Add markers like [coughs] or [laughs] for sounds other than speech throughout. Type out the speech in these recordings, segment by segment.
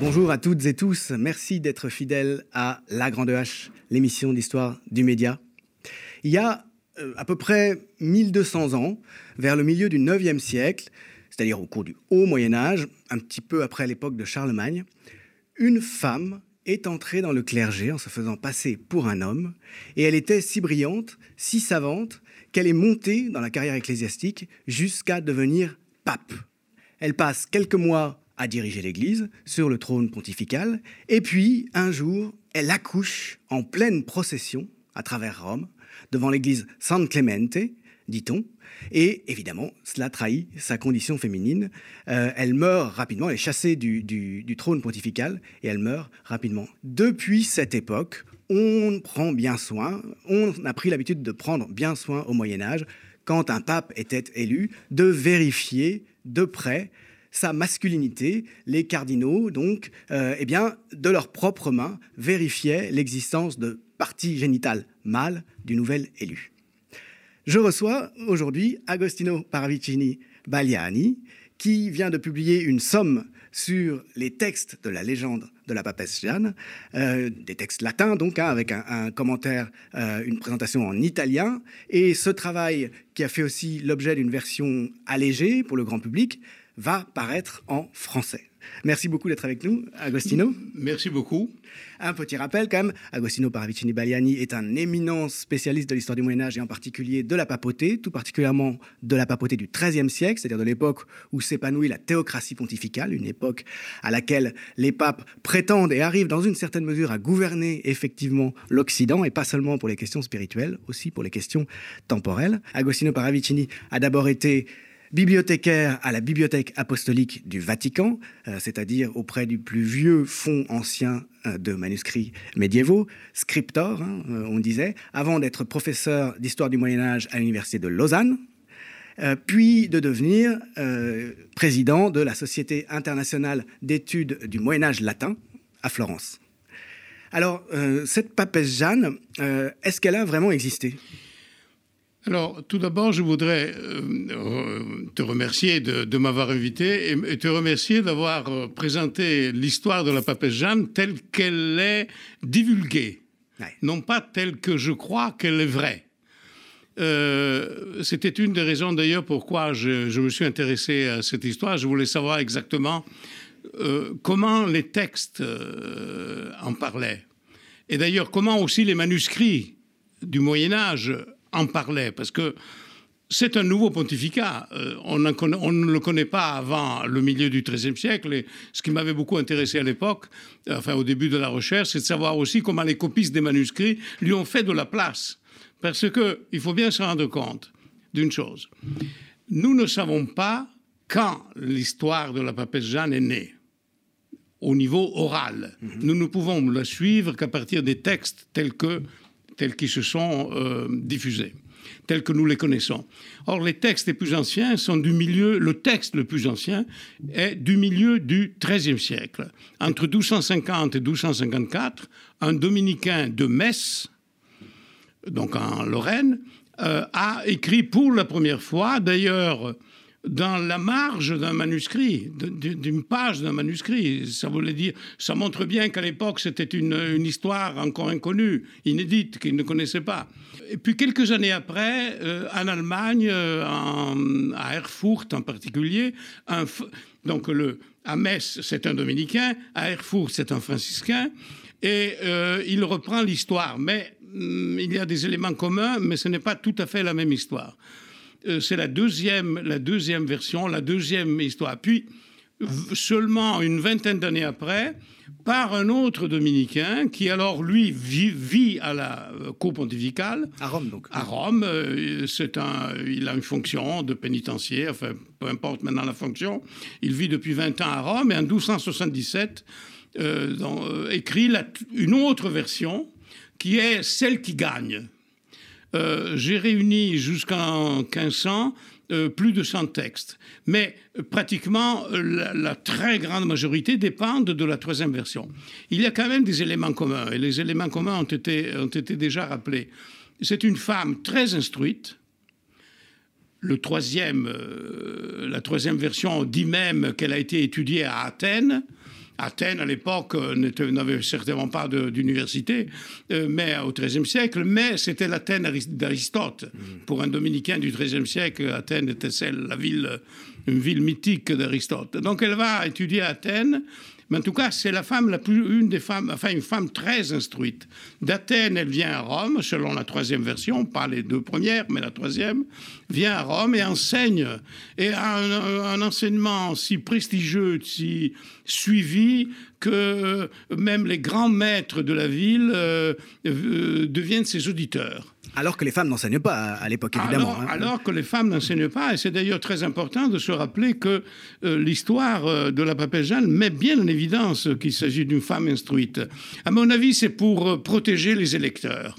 Bonjour à toutes et tous, merci d'être fidèles à La Grande H, l'émission d'histoire du média. Il y a euh, à peu près 1200 ans, vers le milieu du 9e siècle, c'est-à-dire au cours du Haut Moyen Âge, un petit peu après l'époque de Charlemagne, une femme est entrée dans le clergé en se faisant passer pour un homme, et elle était si brillante, si savante, qu'elle est montée dans la carrière ecclésiastique jusqu'à devenir pape. Elle passe quelques mois à diriger l'Église sur le trône pontifical, et puis un jour, elle accouche en pleine procession à travers Rome, devant l'église San Clemente, dit-on, et évidemment, cela trahit sa condition féminine. Euh, elle meurt rapidement, elle est chassée du, trône pontifical, et elle meurt rapidement. Depuis cette époque, on prend bien soin, on a pris l'habitude de prendre bien soin au Moyen Âge, quand un pape était élu, de vérifier de près sa masculinité. Les cardinaux, donc, euh, eh bien, de leurs propres mains, vérifiaient l'existence de parties génitales mâles du nouvel élu. Je reçois aujourd'hui Agostino Paravicini Bagliani, qui vient de publier une somme sur les textes de la légende de la papesse Jeanne, euh, des textes latins donc, hein, avec un, commentaire, euh, une présentation en italien. Et ce travail, qui a fait aussi l'objet d'une version allégée pour le grand public, va paraître en français. Merci beaucoup d'être avec nous, Agostino. Merci beaucoup. Un petit rappel quand même, Agostino Paravicini Bagliani est un éminent spécialiste de l'histoire du Moyen Âge et en particulier de la papauté, tout particulièrement de la papauté du XIIIe siècle, c'est-à-dire de l'époque où s'épanouit la théocratie pontificale, une époque à laquelle les papes prétendent et arrivent dans une certaine mesure à gouverner effectivement l'Occident, et pas seulement pour les questions spirituelles, aussi pour les questions temporelles. Agostino Paravicini a d'abord été bibliothécaire à la Bibliothèque apostolique du Vatican, euh, c'est-à-dire auprès du plus vieux fonds ancien euh, de manuscrits médiévaux, scriptor, hein, euh, on disait, avant d'être professeur d'histoire du Moyen Âge à l'Université de Lausanne, puis de devenir président de la Société internationale d'études du Moyen Âge latin à Florence. Alors, cette papesse Jeanne, est-ce qu'elle a vraiment existé? Alors, tout d'abord, je voudrais euh, te remercier de, m'avoir invité et, te remercier d'avoir euh, présenté l'histoire de la papesse Jeanne telle qu'elle est divulguée, non pas telle que je crois qu'elle est vraie. Euh, c'était une des raisons d'ailleurs pourquoi je, me suis intéressé à cette histoire. Je voulais savoir exactement comment les textes en parlaient. Et d'ailleurs, comment aussi les manuscrits du Moyen Âge en parlait, parce que c'est un nouveau pontificat. Euh, on, ne le connaît pas avant le milieu du XIIIe siècle. Et ce qui m'avait beaucoup intéressé à l'époque, enfin au début de la recherche, c'est de savoir aussi comment les copistes des manuscrits lui ont fait de la place. Parce qu'il faut bien se rendre compte d'une chose. Nous ne savons pas quand l'histoire de la papesse Jeanne est née au niveau oral. Mhm. Nous ne pouvons la suivre qu'à partir des textes tels que tels qu'ils se sont euh, diffusés, tels que nous les connaissons. Or, les textes les plus anciens sont du milieu, le texte le plus ancien est du milieu du XIIIe siècle. Entre 1250 et 1254, un dominicain de Metz, donc en Lorraine, euh, a écrit pour la première fois, d'ailleurs, dans la marge d'un manuscrit, d'une page d'un manuscrit. Ça voulait dire, ça montre bien qu'à l'époque, c'était une, histoire encore inconnue, inédite, qu'il ne connaissait pas. Et puis quelques années après, euh, en Allemagne, euh, à Erfurt en particulier, donc le, à Metz, c'est un dominicain, à Erfurt, c'est un franciscain, et euh, il reprend l'histoire. Mais hum, il y a des éléments communs, mais ce n'est pas tout à fait la même histoire. Euh, c'est la deuxième, la deuxième version, la deuxième histoire. Puis, seulement une vingtaine d'années après, par un autre dominicain qui alors lui vit, à la euh, cour pontificale. À Rome donc. À Rome, euh, c'est un, il a une fonction de pénitencier, enfin peu importe maintenant la fonction. Il vit depuis 20 ans à Rome et en 1277 écrit une autre version qui est celle qui gagne. Euh, j'ai réuni jusqu'en 1500 plus de 100 textes. Mais pratiquement la, très grande majorité dépendent de la troisième version. Il y a quand même des éléments communs, et les éléments communs ont été, ont été déjà rappelés. C'est une femme très instruite. La troisième version dit même qu'elle a été étudiée à Athènes. Athènes, à l'époque, euh, n'avait certainement pas d'université, euh, mais au XIIIe siècle, mais c'était l'Athènes d'Aristote. Mm. Pour un dominicain du XIIIe siècle, Athènes était celle, la ville, une ville mythique d'Aristote. Donc elle va étudier à Athènes, mais en tout cas, c'est la femme la plus, une des femmes, enfin une femme très instruite. D'Athènes, elle vient à Rome, selon la troisième version, pas les deux premières, mais la troisième, vient à Rome et enseigne, et a un, enseignement si prestigieux, si suivi, que même les grands maîtres de la ville euh, euh, deviennent ses auditeurs. Alors que les femmes n'enseignent pas à l'époque, évidemment. Alors, hein. alors, que les femmes n'enseignent pas, et c'est d'ailleurs très important de se rappeler que euh, l'histoire euh, de la papesse Jeanne met bien en évidence qu'il s'agit d'une femme instruite. À mon avis, c'est pour euh, protéger les électeurs.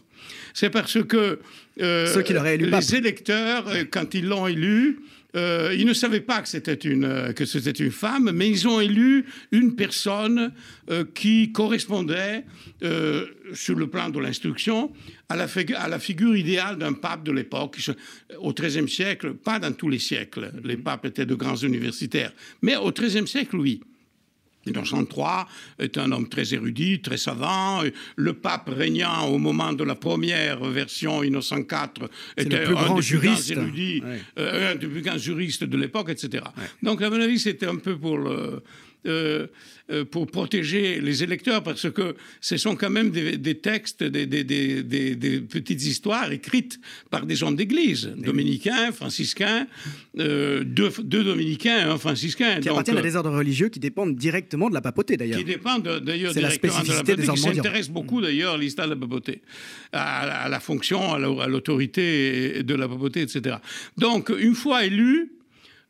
C'est parce que Ceux qui élu les électeurs, quand ils l'ont élu, euh, ils ne savaient pas que c'était une, euh, une femme, mais ils ont élu une personne euh, qui correspondait, sur le plan de l'instruction, à la figure idéale d'un pape de l'époque, au XIIIe siècle, pas dans tous les siècles. Les papes étaient de grands universitaires, mais au XIIIe siècle, oui. Innocent III est un homme très érudit, très savant. Le pape régnant au moment de la première version, Innocent IV, était un des juriste. érudits, euh, un des plus grands juristes de l'époque, etc. Donc, à mon avis, c'était un peu pour le euh, euh, pour protéger les électeurs, parce que ce sont quand même des, textes, des, des, petites histoires écrites par des gens d'église, dominicains, franciscains, euh, deux, dominicains et un franciscain. Qui appartiennent à des ordres religieux qui dépendent directement de la papauté, d'ailleurs. Qui dépendent d'ailleurs directement de la papauté, qui s'intéressent beaucoup d'ailleurs à l'histoire de la papauté, à, la fonction, à l'autorité de la papauté, etc. Donc, une fois élu,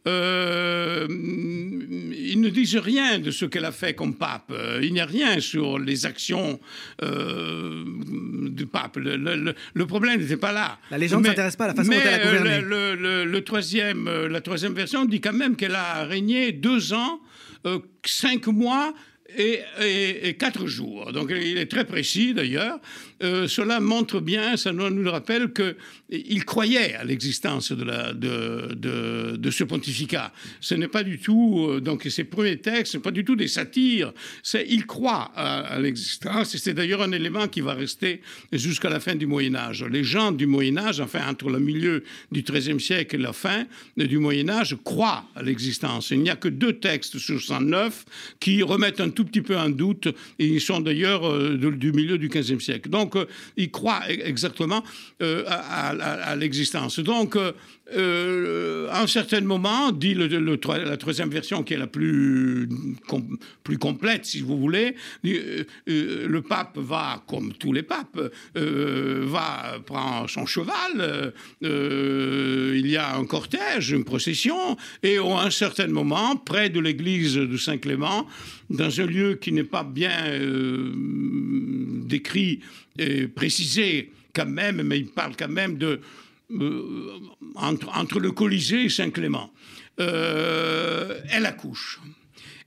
euh, ils ne disent rien de ce qu'elle a fait comme pape. Euh, il n'y a rien sur les actions euh, du pape. Le, problème n'était pas là. La légende ne s'intéresse pas à la façon dont elle a gouverné. Le, troisième, la troisième version dit quand même qu'elle a régné deux ans, cinq mois et, quatre jours. Donc il est très précis d'ailleurs. Euh, cela montre bien, ça nous, nous rappelle qu'il croyait à l'existence de, ce pontificat. Ce n'est pas du tout, euh, donc ces premiers textes, ce pas du tout des satires. Il croit à, l'existence et c'est d'ailleurs un élément qui va rester jusqu'à la fin du Moyen Âge. Les gens du Moyen Âge, enfin entre le milieu du XIIIe siècle et la fin du Moyen Âge, croient à l'existence. Il n'y a que deux textes sur 109 qui remettent un tout petit peu en doute, et ils sont d'ailleurs euh, du milieu du XVe siècle. Donc, euh, ils croient e-, exactement euh, à, l'existence. Donc, à un certain moment, dit la troisième version, qui est la plus, plus complète, si vous voulez, le pape va, comme tous les papes, va prendre son cheval, il y a un cortège, une procession, et à un certain moment, près de l'église de Saint-Clément, dans un lieu qui n'est pas bien euh, décrit et précisé quand même, mais il parle quand même de euh, entre, le Colisée et Saint-Clément. Euh, elle accouche.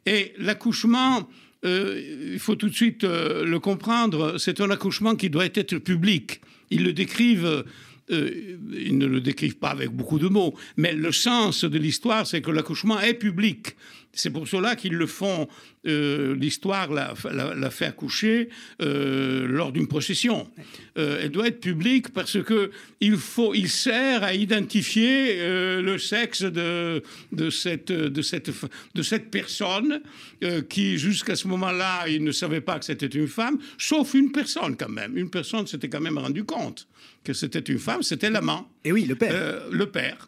Et l'accouchement, il faut tout de suite le comprendre, c'est un accouchement qui doit être public. Ils le décrivent ils ne le décrivent pas avec beaucoup de mots, mais le sens de l'histoire, c'est que l'accouchement est public. C'est pour cela qu'ils le font, euh, l'histoire l'a, fait accoucher euh, lors d'une procession. Euh, elle doit être publique parce que il, sert à identifier le sexe de, de, cette, de, cette, de cette personne qui, jusqu'à ce moment-là, il ne savait pas que c'était une femme, sauf une personne quand même. Une personne s'était quand même rendu compte que c'était une femme, c'était l'amant. Et oui, le père. le père,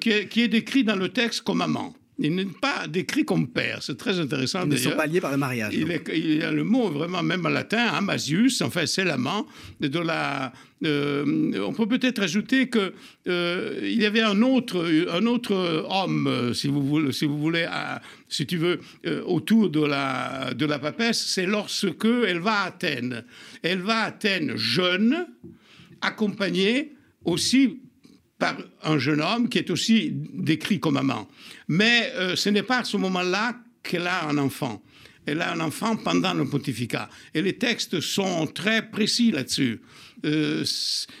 qui est, qui est décrit dans le texte comme amant. Il n'est pas décrit comme père. C'est très intéressant. Ils ne sont pas liés par le mariage. Il, y a le mot vraiment même en latin, Amasius, enfin c'est l'amant de la. Euh, on peut peut-être ajouter que euh, il y avait un autre, un autre homme, si vous voulez, si vous voulez, si tu veux, euh, autour de la de la papesse. C'est lorsque elle va à Athènes. Elle va à Athènes jeune, accompagnée aussi par un jeune homme qui est aussi décrit comme amant. Mais ce n'est pas à ce moment-là qu'elle a un enfant. Elle a un enfant pendant le pontificat. Et les textes sont très précis là-dessus. Euh,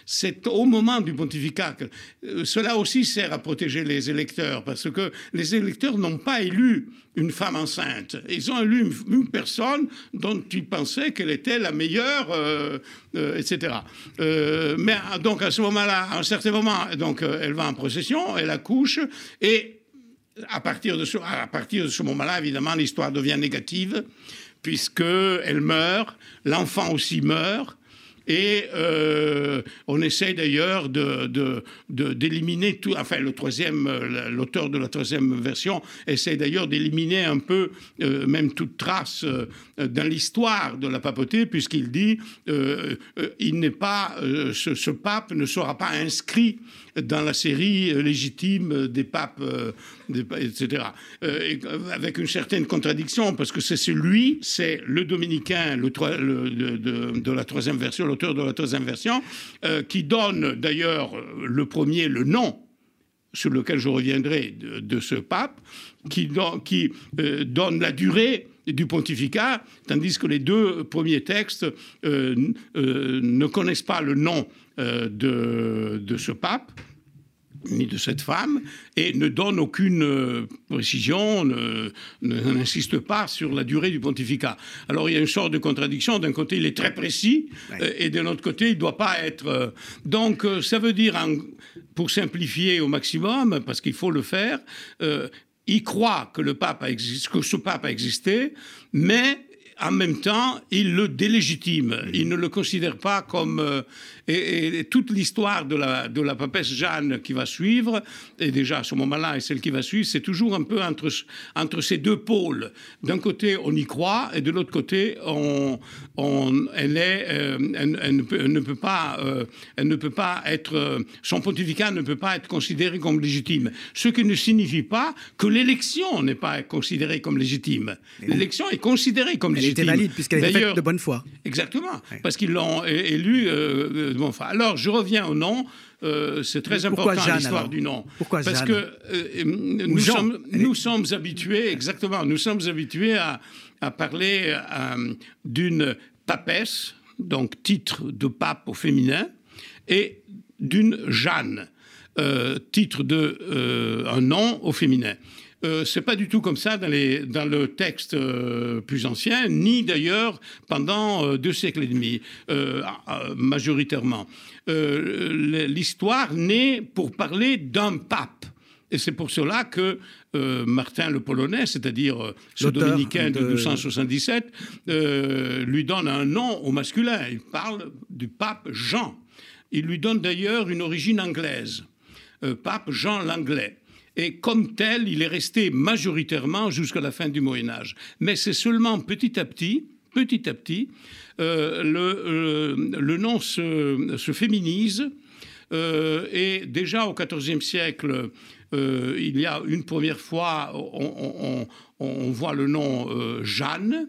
c'est au moment du pontificat que euh, cela aussi sert à protéger les électeurs, parce que les électeurs n'ont pas élu une femme enceinte. Ils ont élu une, personne dont ils pensaient qu'elle était la meilleure, euh, etc. mais donc à ce moment-là, à un certain moment, donc elle va en procession, elle accouche et à partir de ce, moment-là, évidemment, l'histoire devient négative, puisqu'elle meurt, l'enfant aussi meurt, et euh, on essaie d'ailleurs de, d'éliminer tout. Enfin, le troisième, euh, l'auteur de la troisième version essaie d'ailleurs d'éliminer un peu, euh, même toute trace dans l'histoire de la papauté, puisqu'il dit il n'est pas, ce, ce, pape ne sera pas inscrit dans la série légitime des papes, etc. avec une certaine contradiction, parce que c'est celui, c'est le dominicain de, la troisième version, de la troisième version, euh, qui donne d'ailleurs euh, le premier le nom sur lequel je reviendrai de, ce pape, qui, euh, donne la durée du pontificat, tandis que les deux premiers textes ne connaissent pas le nom de, ce pape ni de cette femme, et ne donne aucune euh, précision, n'insiste pas sur la durée du pontificat. Alors il y a une sorte de contradiction. D'un côté, il est très précis, euh, et de l'autre côté, il ne doit pas être... Euh, donc ça veut dire, pour simplifier au maximum, parce qu'il faut le faire, il croit que, le pape a que ce pape a existé, mais en même temps, il le délégitime. Il ne le considère pas comme... Euh, et, toute l'histoire de la, de la papesse Jeanne qui va suivre, et déjà à ce moment-là, et celle qui va suivre, c'est toujours un peu entre, entre ces deux pôles. D'un côté, on y croit, et de l'autre côté, on, on, elle, est, euh, elle, ne peut, ne peut, pas, euh, elle ne peut pas être... son pontificat ne peut pas être considéré comme légitime. Ce qui ne signifie pas que l'élection n'est pas considérée comme légitime. L'élection est considérée comme légitime était valide puisqu'elle était faite de bonne foi. Exactement, parce qu'ils l'ont élu euh, de bonne foi. Alors, je reviens au nom. Euh, c'est très important l'histoire du nom. Pourquoi Parce que euh, nous, sommes, nous sommes habitués, exactement, nous sommes habitués à, à parler d'une papesse, donc titre de pape au féminin, et d'une Jeanne, titre de un nom au féminin. Euh, c'est pas du tout comme ça dans, les, dans le texte euh, plus ancien, ni d'ailleurs pendant euh, deux siècles et demi, majoritairement. L'histoire naît pour parler d'un pape. Et c'est pour cela que Martin le Polonais, c'est-à-dire ce dominicain de, 1277, lui donne un nom au masculin. Il parle du pape Jean. Il lui donne d'ailleurs une origine anglaise, pape Jean l'Anglais et comme tel, il est resté majoritairement jusqu'à la fin du Moyen Âge. Mais c'est seulement petit à petit, petit à petit, euh, le, le, nom se, se féminise. Euh, et déjà au XIVe siècle, euh, il y a une première fois, on, on voit le nom Jeanne.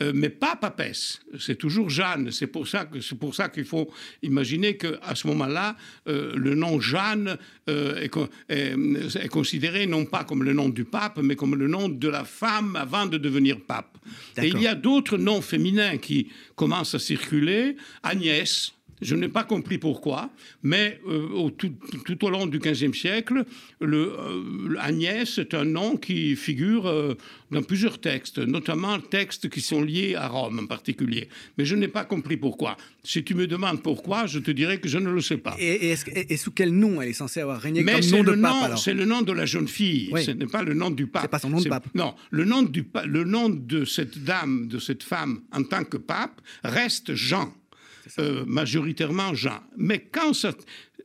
Euh, mais pas papesse. C'est toujours Jeanne. C'est pour ça que c'est pour ça qu'il faut imaginer qu'à ce moment-là, euh, le nom Jeanne euh, est, considéré non pas comme le nom du pape, mais comme le nom de la femme avant de devenir pape. Et il y a d'autres noms féminins qui commencent à circuler. Agnès, je n'ai pas compris pourquoi, mais euh, tout, au long du XVe siècle, le, euh, Agnès est un nom qui figure euh, dans plusieurs textes, notamment textes qui sont liés à Rome en particulier. Mais je n'ai pas compris pourquoi. Si tu me demandes pourquoi, je te dirais que je ne le sais pas. Et, sous quel nom elle est censée avoir régné comme nom de pape C'est le nom de la jeune fille, ce n'est pas le nom du pape. C'est pas son nom de pape. Non, le nom, du, le nom de cette dame, de cette femme en tant que pape reste Jean. Euh, majoritairement Jean. Mais quand ça,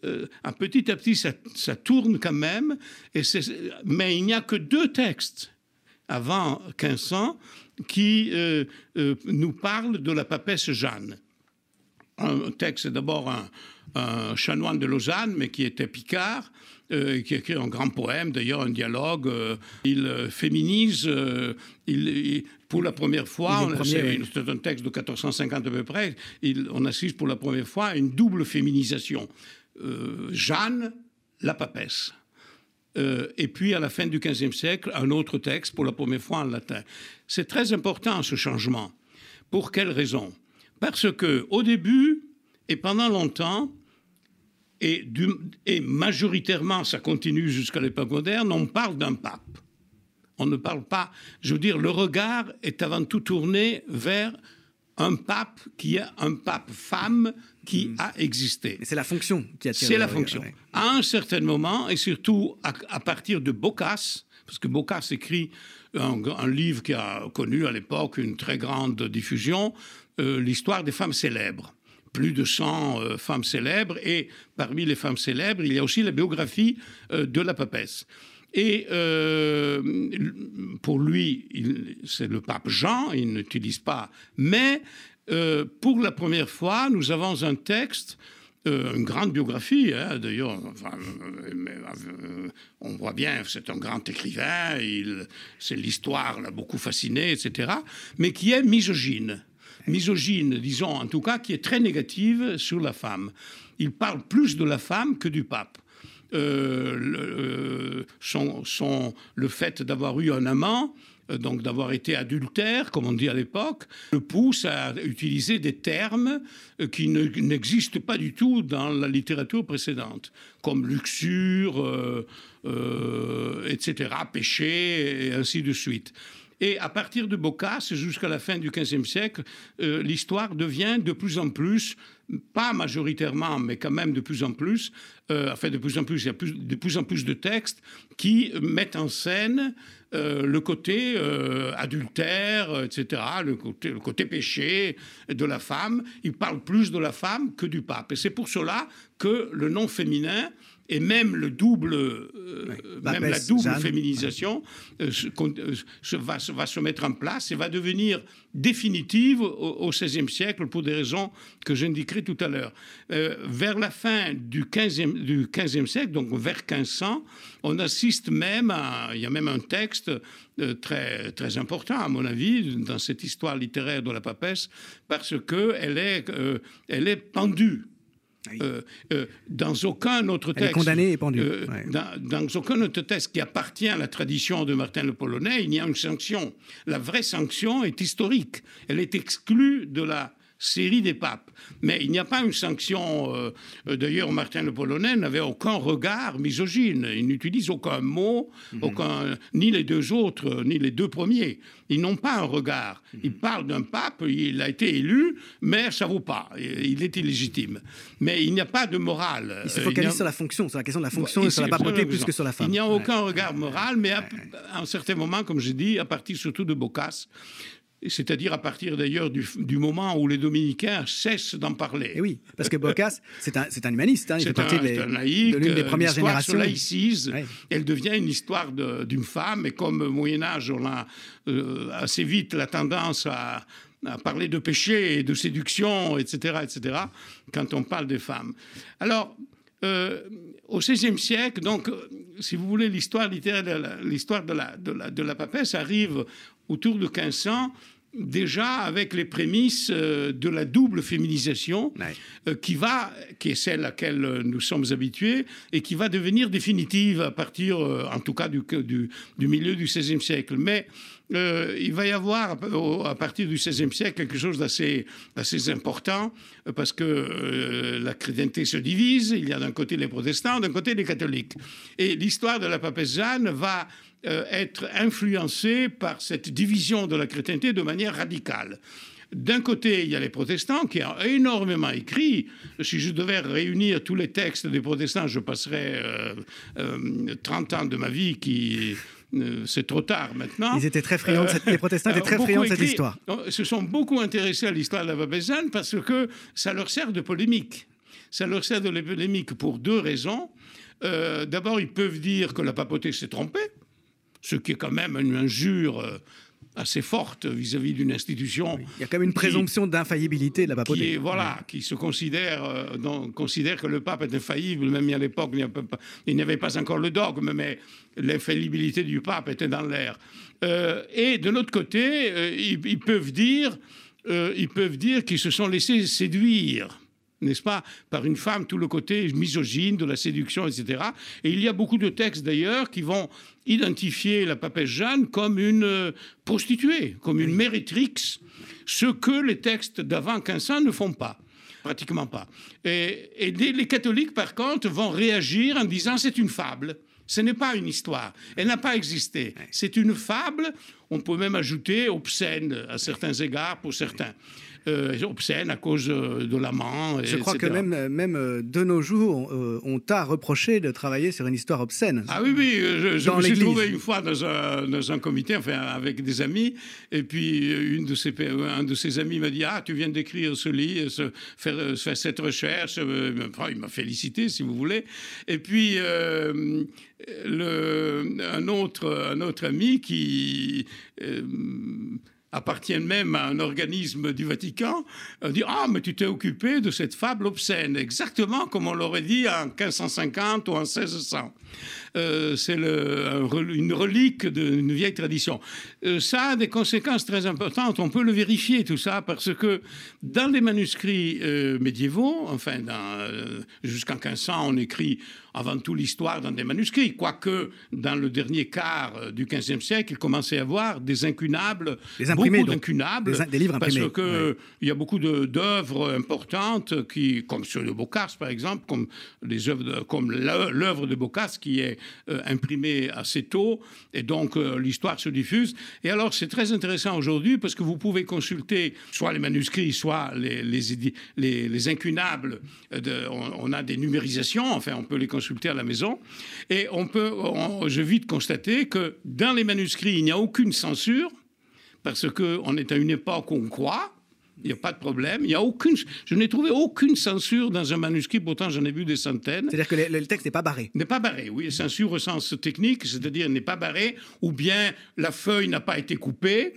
euh, petit à petit, ça, tourne quand même, mais il n'y a que deux textes avant 1500 qui euh, nous parlent de la papesse Jeanne. Un texte, d'abord un chanoine de Lausanne, mais qui était picard, euh, qui écrit un grand poème, d'ailleurs un dialogue. Euh, il euh, féminise, il, pour la première fois, c'est un texte de 1450 à peu près, il, on assiste pour la première fois à une double féminisation. Jeanne, la papesse. Euh, et puis à la fin du XVe siècle, un autre texte pour la première fois en latin. C'est très important ce changement. Pour quelle raison? Parce que au début et pendant longtemps, et, et majoritairement ça continue jusqu'à l'époque moderne, on parle d'un pape. On ne parle pas, je veux dire, le regard est avant tout tourné vers un pape qui est un pape femme qui hmm. a existé. C'est la fonction qui a C'est la fonction. À un certain moment, et surtout à, partir de Boccace, parce que Boccace écrit un, livre qui a connu à l'époque une très grande diffusion, euh, l'histoire des femmes célèbres. Plus de 100 euh, femmes célèbres, et parmi les femmes célèbres, il y a aussi la biographie euh, de la papesse. Et euh, pour lui, c'est le pape Jean, il n'utilise pas. Mais pour la première fois, nous avons un texte, une grande biographie, hein, d'ailleurs, on voit bien, c'est un grand écrivain, c'est l'histoire l'a beaucoup fasciné, etc., mais qui est misogyne. Misogyne, disons, en tout cas, qui est très négative sur la femme. Il parle plus de la femme que du pape. Euh, le, euh, le fait d'avoir eu un amant, euh, donc d'avoir été adultère, comme on dit à l'époque, le pousse à utiliser des termes qui n'existent pas du tout dans la littérature précédente, comme luxure, etc., péché, et ainsi de suite. Et à partir de Boccace jusqu'à la fin du XVe siècle, l'histoire devient de plus en plus pas majoritairement, mais quand même de plus en plus, euh, enfin de plus en plus, il y a de plus en plus de textes qui mettent en scène euh, le côté euh, adultère, etc., le côté, le côté péché de la femme. Il parle plus de la femme que du pape. Et c'est pour cela que le nom féminin et même le double, euh, même la double féminisation euh, euh, va, se mettre en place et va devenir définitive au XVIe siècle pour des raisons que j'indiquerai tout à l'heure. vers la fin du XVe du 15 siècle, donc vers 1500, on assiste même à, il y a même un texte très, très important, à mon avis, dans cette histoire littéraire de la papesse, parce qu'elle est, elle est pendue euh, euh, dans aucun autre texte. condamné et pendu. Euh, dans, aucun autre texte qui appartient à la tradition de Martin le Polonais, il y a une sanction. La vraie sanction est historique. Elle est exclue de la série des papes. Mais il n'y a pas une sanction. Euh, euh, d'ailleurs, Martin le Polonais n'avait aucun regard misogyne. Il n'utilise aucun mot, mhm. aucun, ni les deux autres, ni les deux premiers. Ils n'ont pas un regard. Mhm. Il parle d'un pape, il a été élu, mais ça vaut pas. Il est illégitime. Mais il n'y a pas de morale. Il se focalise sur la fonction, sur la question de la fonction et sur la papauté plus que sur la femme. Il n'y a aucun regard moral, mais à, un certain moment, comme je dis, à partir surtout de Boccace, c'est-à-dire à partir d'ailleurs du, moment où les dominicains cessent d'en parler. Et eh oui, parce que Boccace, c'est un, un, humaniste, hein, il fait partie de l'une des premières générations. Se laïcise, elle devient une histoire d'une femme, et comme au Moyen-Âge, on a euh, assez vite la tendance à, parler de péché et de séduction, etc., etc., quand on parle des femmes. Alors, euh, au XVIe siècle, donc, euh, si vous voulez, l'histoire littéraire, l'histoire de la, de, la, de la papesse arrive autour de 1500 déjà avec les prémices euh, de la double féminisation euh, qui va, qui est celle à laquelle nous sommes habitués et qui va devenir définitive à partir, euh, en tout cas, du, du, milieu du XVIe siècle. Mais il va y avoir à partir du XVIe siècle quelque chose d'assez assez important parce que la chrétienté se divise. Il y a d'un côté les protestants, d'un côté les catholiques. Et l'histoire de la papesse va euh, être influencé par cette division de la chrétienté de manière radicale. D'un côté, il y a les protestants qui ont énormément écrit. Si je devais réunir tous les textes des protestants, je passerais 30 euh, euh, ans de ma vie qui... c'est trop tard maintenant. Ils étaient très friands, les protestants étaient très friands de cette histoire. Ils se sont beaucoup intéressés à l'histoire de la Babézane parce que ça leur sert de polémique. Ça leur sert de polémique pour deux raisons. D'abord, ils peuvent dire que la papauté s'est trompée ce qui est quand même une injure euh, assez forte vis-à-vis d'une institution. Il y a quand même une présomption d'infaillibilité de la papauté. Qui voilà, qui se considère, euh, considère que le pape est infaillible, même à l'époque, il n'y avait pas encore le dogme, mais l'infaillibilité du pape était dans l'air. Euh, et de l'autre côté, ils, peuvent dire, ils peuvent dire qu'ils se sont laissés séduire n'est-ce pas, par une femme, tout le côté misogyne de la séduction, etc. Et il y a beaucoup de textes d'ailleurs qui vont identifier la papesse Jeanne comme une euh, prostituée, comme une mérétrix, ce que les textes d'avant 1500 ne font pas pratiquement pas. Et, et, les catholiques, par contre, vont réagir en disant c'est une fable. Ce n'est pas une histoire. Elle n'a pas existé. C'est une fable. On peut même ajouter obscène à certains égards pour certains obscène à cause euh, de l'amant. Je crois que même, même euh, de nos jours, on, on t'a reproché de travailler sur une histoire obscène. Ah oui, oui, je, je me suis trouvé une fois dans un, dans un, comité, enfin avec des amis, et puis une de ses, un de ses amis m'a dit Ah, tu viens d'écrire ce livre, ce, faire, faire, cette recherche. Enfin, il m'a félicité, si vous voulez. Et puis. Euh, le, un, autre, un autre ami qui euh, appartiennent même à un organisme du Vatican, euh, Ah, mais tu t'es occupé de cette fable obscène, exactement comme on l'aurait dit en 1550 ou en 1600. Euh, c'est une relique d'une vieille tradition. Euh, ça a des conséquences très importantes. On peut le vérifier, tout ça, parce que dans les manuscrits médiévaux, enfin, jusqu'en 1500, on écrit avant tout l'histoire dans des manuscrits, quoique dans le dernier quart du XVe siècle, il commençait à y avoir des incunables, beaucoup d'incunables, des, livres parce que il y a beaucoup d'œuvres importantes qui, comme ceux de Boccace par exemple, comme les œuvres, comme l'œuvre de Boccace qui est euh, imprimée assez tôt, et donc euh, l'histoire se diffuse. Et alors c'est très intéressant aujourd'hui parce que vous pouvez consulter soit les manuscrits, soit les les, les, incunables. De, on, on, a des numérisations, enfin on peut les consulter à la maison. Et on peut, je vite constater que dans les manuscrits, il n'y a aucune censure, parce qu'on est à une époque où on croit. Il n'y a pas de problème. Il y a aucune, je n'ai trouvé aucune censure dans un manuscrit, pourtant j'en ai vu des centaines. C'est-à-dire que le, texte n'est pas barré N'est pas barré, oui. Censure au sens technique, c'est-à-dire n'est pas barré, ou bien la feuille n'a pas été coupée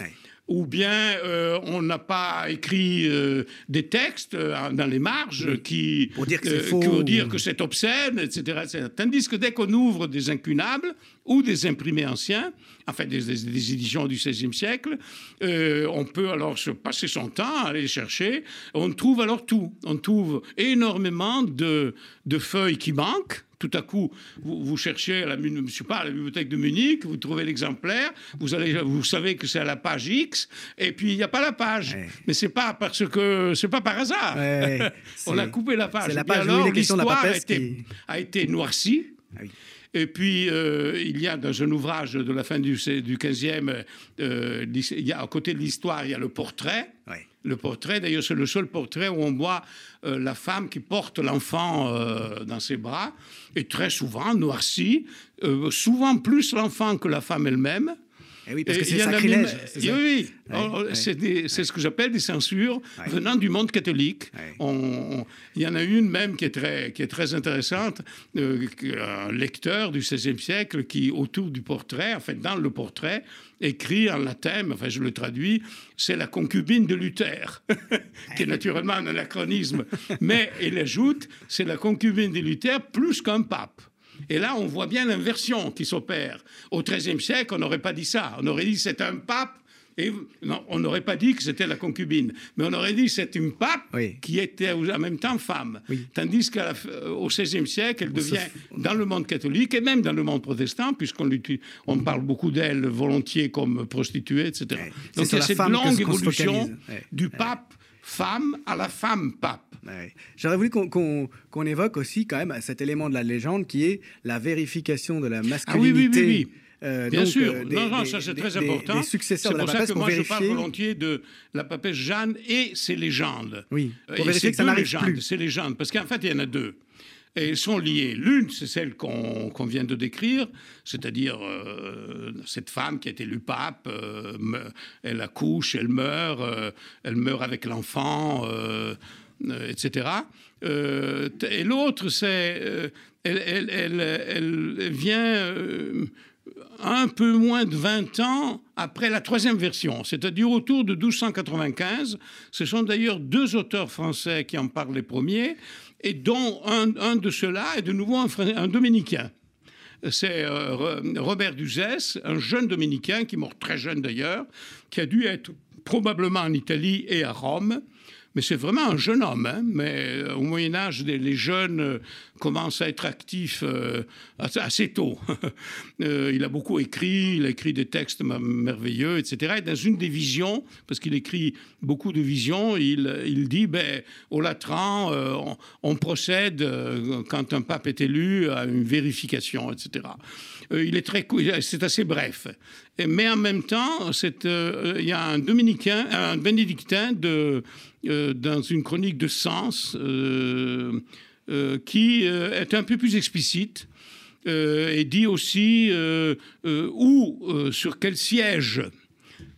ou bien euh, on n'a pas écrit euh, des textes euh, dans les marges qui pour dire que c'est faux, dire que c'est obscène, etc., Tandis que dès qu'on ouvre des incunables ou des imprimés anciens, enfin des, des, éditions du XVIe siècle, on peut alors se passer son temps à aller chercher. On trouve alors tout. On trouve énormément de, de feuilles qui manquent tout à coup, vous, cherchez à la, je pas, à la bibliothèque de Munich, vous trouvez l'exemplaire, vous, allez, vous savez que c'est à la page X, et puis il n'y a pas la page. Mais c'est pas parce que c'est pas par hasard. [laughs] On a coupé la page. C'est la page alors, l'histoire a, été, a été noircie. Ah et puis, euh, il y a dans un ouvrage de la fin du, du 15e, euh, il y a, à côté de l'histoire, il y a le portrait. Le portrait, d'ailleurs, c'est le seul portrait où on voit euh, la femme qui porte l'enfant dans ses bras, et très souvent noirci, souvent plus l'enfant que la femme elle-même. Eh oui, parce que c'est sacrilège. oui, oui. Oh, c'est ce que j'appelle des censures venant du monde catholique. il y en a une même qui est très, qui est très intéressante, euh, un lecteur du XVIe siècle qui, autour du portrait, en fait, dans le portrait, écrit en latin, enfin je le traduis, c'est la concubine de Luther, [laughs] qui est naturellement un anachronisme. Mais il ajoute, c'est la concubine de Luther plus qu'un pape. Et là, on voit bien l'inversion qui s'opère. Au XIIIe siècle, on n'aurait pas dit ça. On aurait dit c'est un pape. Et non, on n'aurait pas dit que c'était la concubine, mais on aurait dit c'est une pape qui était en même temps femme. Tandis qu'au XVIe siècle, elle devient dans le monde catholique et même dans le monde protestant, puisqu'on on parle beaucoup d'elle volontiers comme prostituée, etc. Donc a cette longue évolution du pape femme à la femme pape. J'aurais voulu qu'on évoque aussi quand même cet élément de la légende qui est la vérification de la masculinité. Ah oui, oui, oui, euh, Bien sûr, euh, non, non, ça c'est très important. C'est pour ça que moi je parle volontiers de la papesse Jeanne et ses légendes. Oui, pour vérifier que ça n'arrive plus. Ces légendes, parce qu'en fait il y en a deux. Et sont liées. L'une, c'est celle qu'on vient de décrire, c'est-à-dire euh, cette femme qui a été élue pape, elle accouche, elle meurt, elle meurt avec l'enfant, euh, etc. Euh, et l'autre, c'est. Euh, elle, vient un peu moins de 20 ans après la troisième version, c'est-à-dire autour de 1295. Ce sont d'ailleurs deux auteurs français qui en parlent les premiers, et dont un, de ceux-là est de nouveau un, dominicain. C'est Robert Duzès, un jeune dominicain qui est mort très jeune d'ailleurs, qui a dû être probablement en Italie et à Rome, mais c'est vraiment un jeune homme. Hein. mais au Moyen Âge, les, jeunes commencent à être actifs assez tôt. [laughs] il a beaucoup écrit, il a écrit des textes merveilleux, etc. Et dans une des visions, parce qu'il écrit beaucoup de visions, il, il dit, ben, au Latran, on, on, procède, quand un pape est élu, à une vérification, etc. il est très, c'est assez bref. Mais en même temps, il y a un dominicain, un bénédictin euh, dans une chronique de Sens euh, euh, qui est un peu plus explicite et dit aussi où, sur quel siège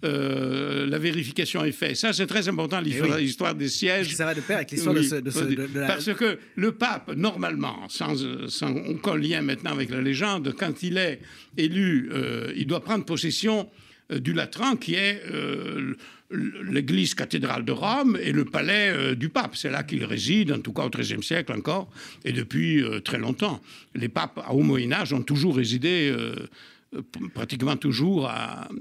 la vérification est faite. Ça, c'est très important, eh l'histoire, des sièges. Ça va de pair avec l'histoire de, de, Parce que le pape, normalement, sans, sans, aucun lien maintenant avec la légende, quand il est élu, il doit prendre possession du Latran, qui est l'église cathédrale de Rome et le palais euh, du pape. C'est là qu'il réside, en tout cas au XIIIe siècle encore, et depuis euh, très longtemps. Les papes au Moyen Âge ont toujours résidé euh, pratiquement toujours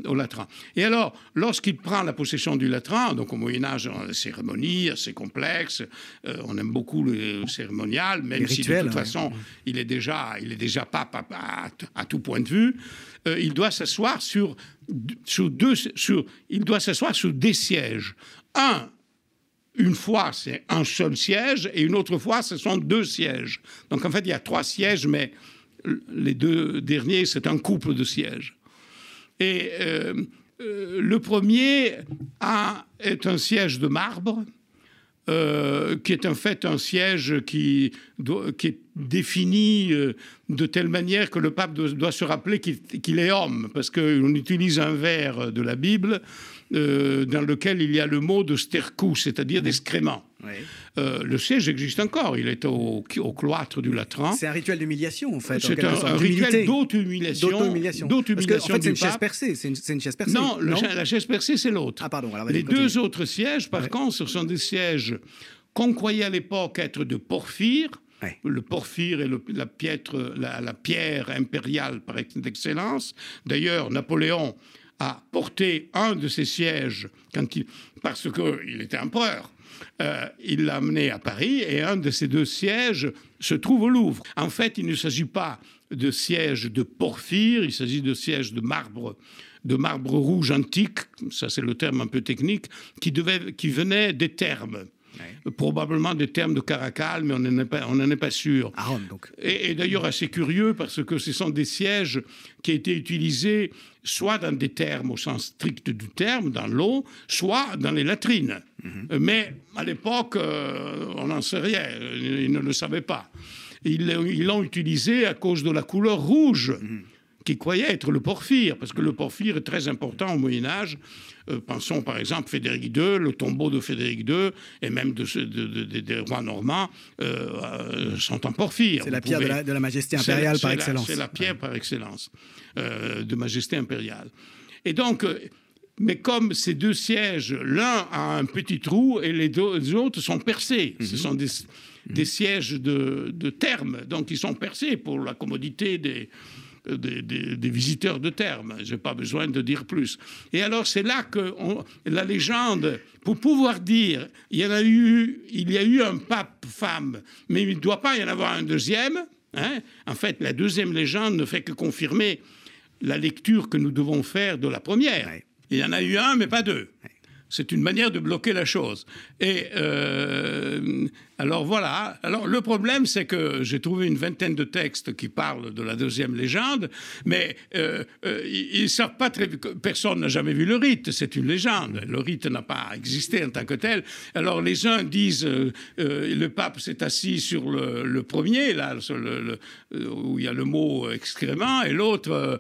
au Latran. Et alors, lorsqu'il prend la possession du Latran, donc au Moyen Âge, on a des cérémonies assez complexes, on aime beaucoup le cérémonial, même si de toute façon, il est déjà, il est déjà pape à, tout point de vue, il doit s'asseoir sur sur deux, sur, il doit s'asseoir sur des sièges. Un, une fois, c'est un seul siège, et une autre fois, ce sont deux sièges. Donc en fait, il y a trois sièges, mais les deux derniers, c'est un couple de sièges. Et euh, euh, le premier est un siège de marbre, euh, qui est en fait un siège qui, qui est défini euh, de telle manière que le pape doit, se rappeler qu'il est homme, parce qu'on utilise un vers de la Bible euh, dans lequel il y a le mot de stercus, c'est-à-dire d'excrément. Euh, le siège existe encore, il est au, cloître du Latran. C'est un rituel d'humiliation, en fait. C'est un, rituel d'auto-humiliation. D'auto-humiliation. En fait, c'est une chaise percée. C'est une, chaise percée. Non, la chaise percée, c'est l'autre. Ah, pardon. Les deux autres sièges, par contre, ce sont des sièges qu'on croyait à l'époque être de porphyre. Le porphyre est la, pierre impériale par excellence. D'ailleurs, Napoléon a porté un de ses sièges quand il, parce qu'il était empereur. Euh, il l'a amené à Paris et un de ces deux sièges se trouve au Louvre. En fait, il ne s'agit pas de sièges de porphyre, il s'agit de sièges de marbre de marbre rouge antique, ça c'est le terme un peu technique, qui, qui venait des Probablement des termes de Caracal, mais on n'en est pas, on est pas sûr. donc. Et, d'ailleurs assez curieux parce que ce sont des sièges qui ont été utilisés soit dans des termes au sens strict du terme, dans l'eau, soit dans les latrines. Mhm. Mais à l'époque, euh, on n'en sait rien, ils ne le savaient pas. Ils l'ont utilisé à cause de la couleur rouge. Mhm qui croyait être le porphyre, parce que le porphyre est très important au Moyen Âge. Euh, pensons par exemple Frédéric II, le tombeau de Frédéric II, et même de, des rois normands euh, euh, sont en porphyre. C'est la pierre de, la, majesté impériale par excellence. C'est la pierre par excellence de majesté impériale. Et donc, mais comme ces deux sièges, l'un a un petit trou et les deux autres sont percés. Ce mhm. sont des, des sièges de, de terme, donc ils sont percés pour la commodité des, des, visiteurs de terme. Je n'ai pas besoin de dire plus. Et alors, c'est là que la légende, pour pouvoir dire, il y, a eu, il y a eu un pape femme, mais il ne doit pas y en avoir un deuxième. Hein. En fait, la deuxième légende ne fait que confirmer la lecture que nous devons faire de la première. Il y en a eu un, mais pas deux. C'est une manière de bloquer la chose. Et euh, alors voilà. Alors le problème, c'est que j'ai trouvé une vingtaine de textes qui parlent de la deuxième légende, mais euh, euh, ils ne savent pas très. Personne n'a jamais vu le rite. C'est une légende. Le rite n'a pas existé en tant que tel. Alors les uns disent le pape s'est assis sur le, premier, là, où il y a le mot excrément, et l'autre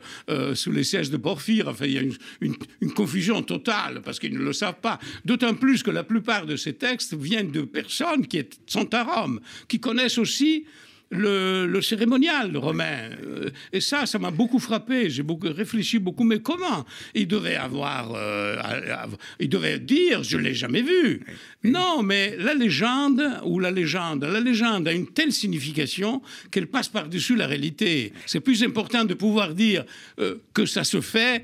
sous les sièges de Porphyre. Enfin, il y a une, une confusion totale parce qu'ils ne le savent pas. D'autant plus que la plupart de ces textes viennent de personnes qui sont à Rome, qui connaissent aussi le, cérémonial romain. Euh, et ça, ça m'a beaucoup frappé. J'ai beaucoup réfléchi beaucoup. Mais comment Il devait avoir, euh, il devait dire, je l'ai jamais vu. Non, mais la légende ou la légende, la légende a une telle signification qu'elle passe par-dessus la réalité. C'est plus important de pouvoir dire euh, que ça se fait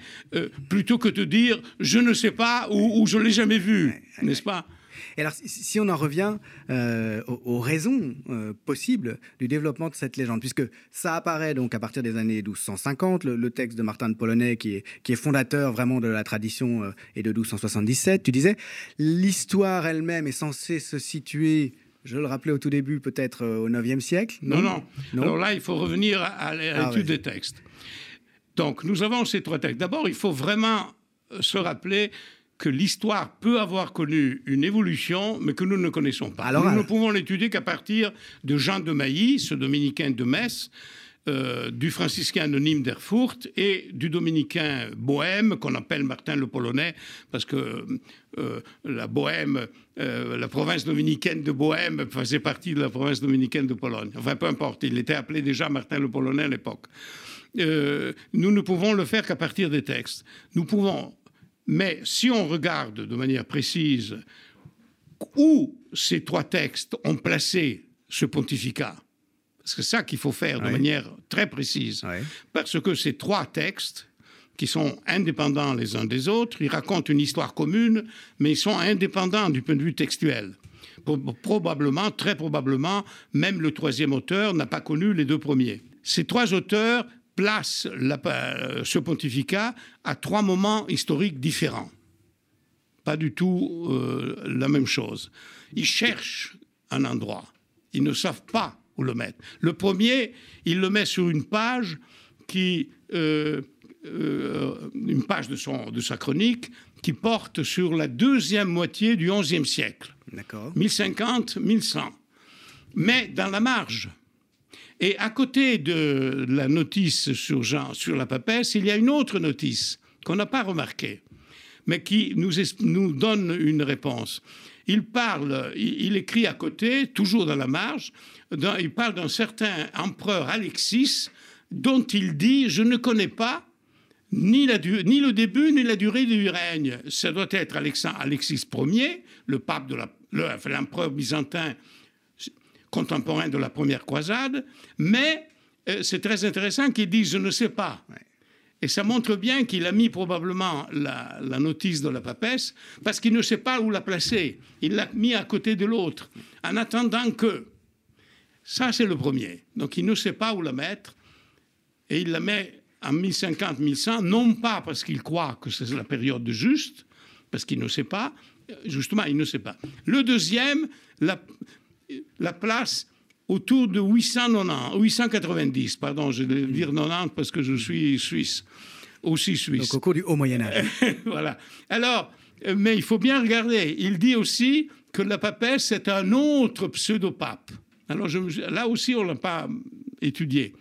plutôt que de dire je ne sais pas ou, ou je l'ai jamais vu, n'est-ce pas? Et alors, si on en revient euh, aux, raisons euh, possibles du développement de cette légende, puisque ça apparaît donc à partir des années 1250, le, texte de Martin de Polonais qui est, qui est fondateur vraiment de la tradition est de 1277, tu disais, l'histoire elle-même est censée se situer je le rappelais au tout début, peut-être au 9e siècle. Non non, Alors là, il faut revenir à, ah l'étude des textes. Donc, nous avons ces trois textes. D'abord, il faut vraiment se rappeler que l'histoire peut avoir connu une évolution, mais que nous ne connaissons pas. Alors, nous ne pouvons l'étudier qu'à partir de Jean de Mailly, ce dominicain de Metz, euh, du franciscain anonyme d'Erfurt et du dominicain bohème qu'on appelle Martin le Polonais parce que euh, la Bohème, euh, la province dominicaine de Bohème faisait partie de la province dominicaine de Pologne. Enfin, peu importe, il était appelé déjà Martin le Polonais à l'époque. nous ne pouvons le faire qu'à partir des textes. Nous pouvons, mais si on regarde de manière précise où ces trois textes ont placé ce pontificat, c'est ça qu'il faut faire de manière très précise. Parce que ces trois textes, qui sont indépendants les uns des autres, ils racontent une histoire commune, mais ils sont indépendants du point de vue textuel. Probablement, très probablement, même le troisième auteur n'a pas connu les deux premiers. Ces trois auteurs placent euh, ce pontificat à trois moments historiques différents. Pas du tout euh, la même chose. Ils cherchent un endroit. Ils ne savent pas où le mettre. Le premier, il le met sur une page qui, euh, euh, une page de, son, de sa chronique qui porte sur la deuxième moitié du XIe siècle. D'accord. 1050-1100. Mais dans la marge. Et à côté de la notice sur, Jean, sur la papesse, il y a une autre notice qu'on n'a pas remarquée, mais qui nous, donne une réponse. Il parle, il, écrit à côté, toujours dans la marge, il parle d'un certain empereur Alexis dont il dit Je ne connais pas ni, le début ni la durée du règne. Ça doit être Alexis Ier, le pape de l'empereur byzantin contemporain de la première croisade, mais euh, c'est très intéressant qu'il dise Je ne sais pas. Et ça montre bien qu'il a mis probablement la, la, notice de la papesse parce qu'il ne sait pas où la placer. Il l'a mis à côté de l'autre, en attendant que. Ça, c'est le premier. Donc, il ne sait pas où la mettre et il la met en 1050-1100, non pas parce qu'il croit que c'est la période juste, parce qu'il ne sait pas, justement, il ne sait pas. Le deuxième, la, la place autour de 890, 890, pardon, je vais dire 90 parce que je suis suisse, aussi suisse. Donc au cours du Haut Moyen Âge. [laughs] voilà. Alors, mais il faut bien regarder. Il dit aussi que la papesse est un autre pseudo-pape. Alors je, là aussi, on ne l'a pas étudié.